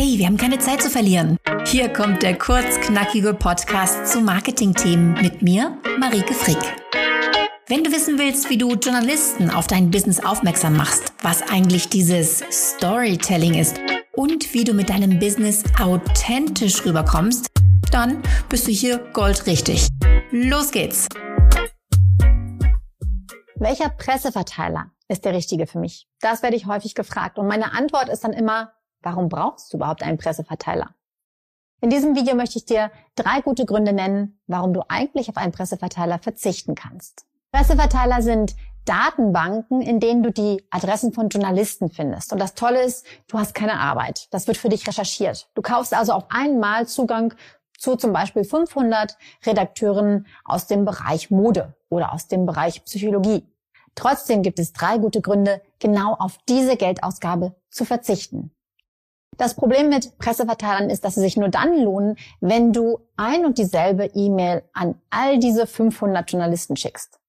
Hey, wir haben keine Zeit zu verlieren. Hier kommt der kurzknackige Podcast zu Marketingthemen mit mir, Marike Frick. Wenn du wissen willst, wie du Journalisten auf dein Business aufmerksam machst, was eigentlich dieses Storytelling ist und wie du mit deinem Business authentisch rüberkommst, dann bist du hier goldrichtig. Los geht's! Welcher Presseverteiler ist der richtige für mich? Das werde ich häufig gefragt. Und meine Antwort ist dann immer, Warum brauchst du überhaupt einen Presseverteiler? In diesem Video möchte ich dir drei gute Gründe nennen, warum du eigentlich auf einen Presseverteiler verzichten kannst. Presseverteiler sind Datenbanken, in denen du die Adressen von Journalisten findest. Und das Tolle ist, du hast keine Arbeit. Das wird für dich recherchiert. Du kaufst also auf einmal Zugang zu zum Beispiel 500 Redakteuren aus dem Bereich Mode oder aus dem Bereich Psychologie. Trotzdem gibt es drei gute Gründe, genau auf diese Geldausgabe zu verzichten. Das Problem mit Presseverteilern ist, dass sie sich nur dann lohnen, wenn du ein und dieselbe E-Mail an all diese 500 Journalisten schickst.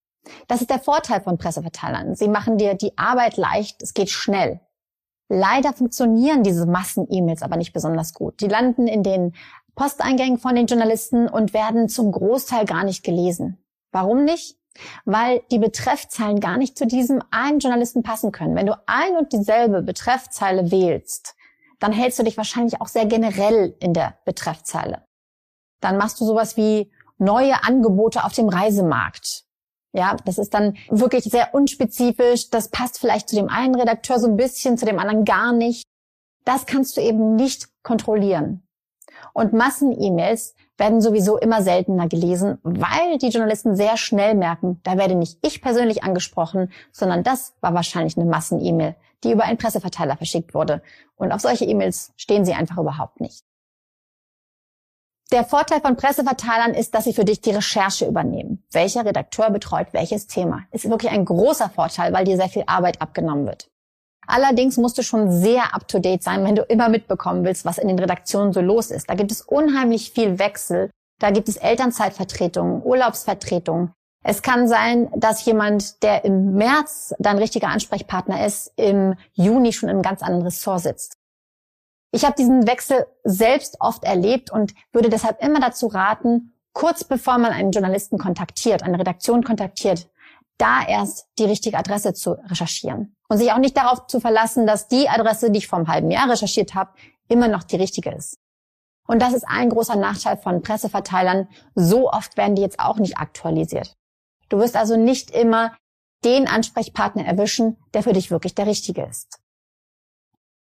Das ist der Vorteil von Presseverteilern. Sie machen dir die Arbeit leicht, es geht schnell. Leider funktionieren diese Massen-E-Mails aber nicht besonders gut. Die landen in den Posteingängen von den Journalisten und werden zum Großteil gar nicht gelesen. Warum nicht? Weil die Betreffzeilen gar nicht zu diesem einen Journalisten passen können. Wenn du ein und dieselbe Betreffzeile wählst, dann hältst du dich wahrscheinlich auch sehr generell in der Betreffzeile. Dann machst du sowas wie neue Angebote auf dem Reisemarkt. Ja, das ist dann wirklich sehr unspezifisch. Das passt vielleicht zu dem einen Redakteur so ein bisschen, zu dem anderen gar nicht. Das kannst du eben nicht kontrollieren. Und Massen-E-Mails werden sowieso immer seltener gelesen, weil die Journalisten sehr schnell merken, da werde nicht ich persönlich angesprochen, sondern das war wahrscheinlich eine Massen-E-Mail, die über einen Presseverteiler verschickt wurde. Und auf solche E-Mails stehen sie einfach überhaupt nicht. Der Vorteil von Presseverteilern ist, dass sie für dich die Recherche übernehmen. Welcher Redakteur betreut welches Thema? Ist wirklich ein großer Vorteil, weil dir sehr viel Arbeit abgenommen wird. Allerdings musst du schon sehr up-to-date sein, wenn du immer mitbekommen willst, was in den Redaktionen so los ist. Da gibt es unheimlich viel Wechsel. Da gibt es Elternzeitvertretungen, Urlaubsvertretungen. Es kann sein, dass jemand, der im März dein richtiger Ansprechpartner ist, im Juni schon in einem ganz anderen Ressort sitzt. Ich habe diesen Wechsel selbst oft erlebt und würde deshalb immer dazu raten, kurz bevor man einen Journalisten kontaktiert, eine Redaktion kontaktiert, da erst die richtige Adresse zu recherchieren. Und sich auch nicht darauf zu verlassen, dass die Adresse, die ich vor einem halben Jahr recherchiert habe, immer noch die richtige ist. Und das ist ein großer Nachteil von Presseverteilern. So oft werden die jetzt auch nicht aktualisiert. Du wirst also nicht immer den Ansprechpartner erwischen, der für dich wirklich der richtige ist.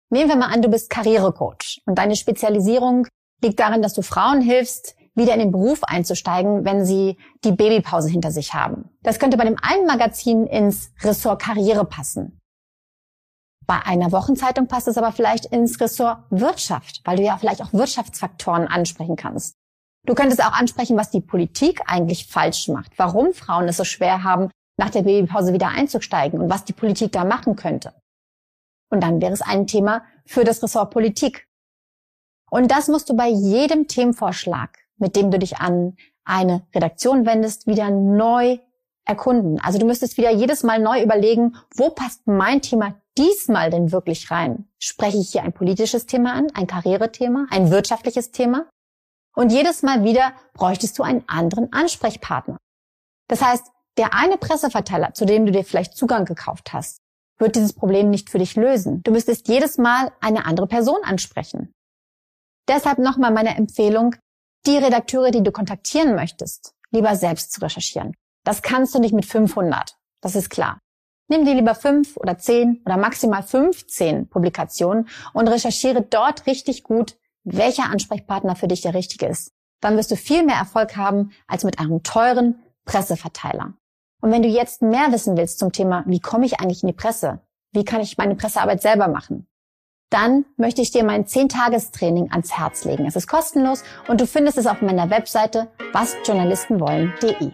Nehmen wir mal an, du bist Karrierecoach und deine Spezialisierung liegt darin, dass du Frauen hilfst, wieder in den Beruf einzusteigen, wenn sie die Babypause hinter sich haben. Das könnte bei dem einen Magazin ins Ressort Karriere passen. Bei einer Wochenzeitung passt es aber vielleicht ins Ressort Wirtschaft, weil du ja vielleicht auch Wirtschaftsfaktoren ansprechen kannst. Du könntest auch ansprechen, was die Politik eigentlich falsch macht, warum Frauen es so schwer haben, nach der Babypause wieder einzusteigen und was die Politik da machen könnte. Und dann wäre es ein Thema für das Ressort Politik. Und das musst du bei jedem Themenvorschlag, mit dem du dich an eine Redaktion wendest, wieder neu erkunden. Also du müsstest wieder jedes Mal neu überlegen, wo passt mein Thema diesmal denn wirklich rein? Spreche ich hier ein politisches Thema an, ein Karrierethema, ein wirtschaftliches Thema? Und jedes Mal wieder bräuchtest du einen anderen Ansprechpartner. Das heißt, der eine Presseverteiler, zu dem du dir vielleicht Zugang gekauft hast, wird dieses Problem nicht für dich lösen. Du müsstest jedes Mal eine andere Person ansprechen. Deshalb nochmal meine Empfehlung, die Redakteure, die du kontaktieren möchtest, lieber selbst zu recherchieren. Das kannst du nicht mit 500. Das ist klar. Nimm dir lieber fünf oder zehn oder maximal 15 Publikationen und recherchiere dort richtig gut, welcher Ansprechpartner für dich der richtige ist. Dann wirst du viel mehr Erfolg haben als mit einem teuren Presseverteiler. Und wenn du jetzt mehr wissen willst zum Thema, wie komme ich eigentlich in die Presse? Wie kann ich meine Pressearbeit selber machen? Dann möchte ich dir mein 10-Tagestraining ans Herz legen. Es ist kostenlos und du findest es auf meiner Webseite wasjournalistenwollen.de.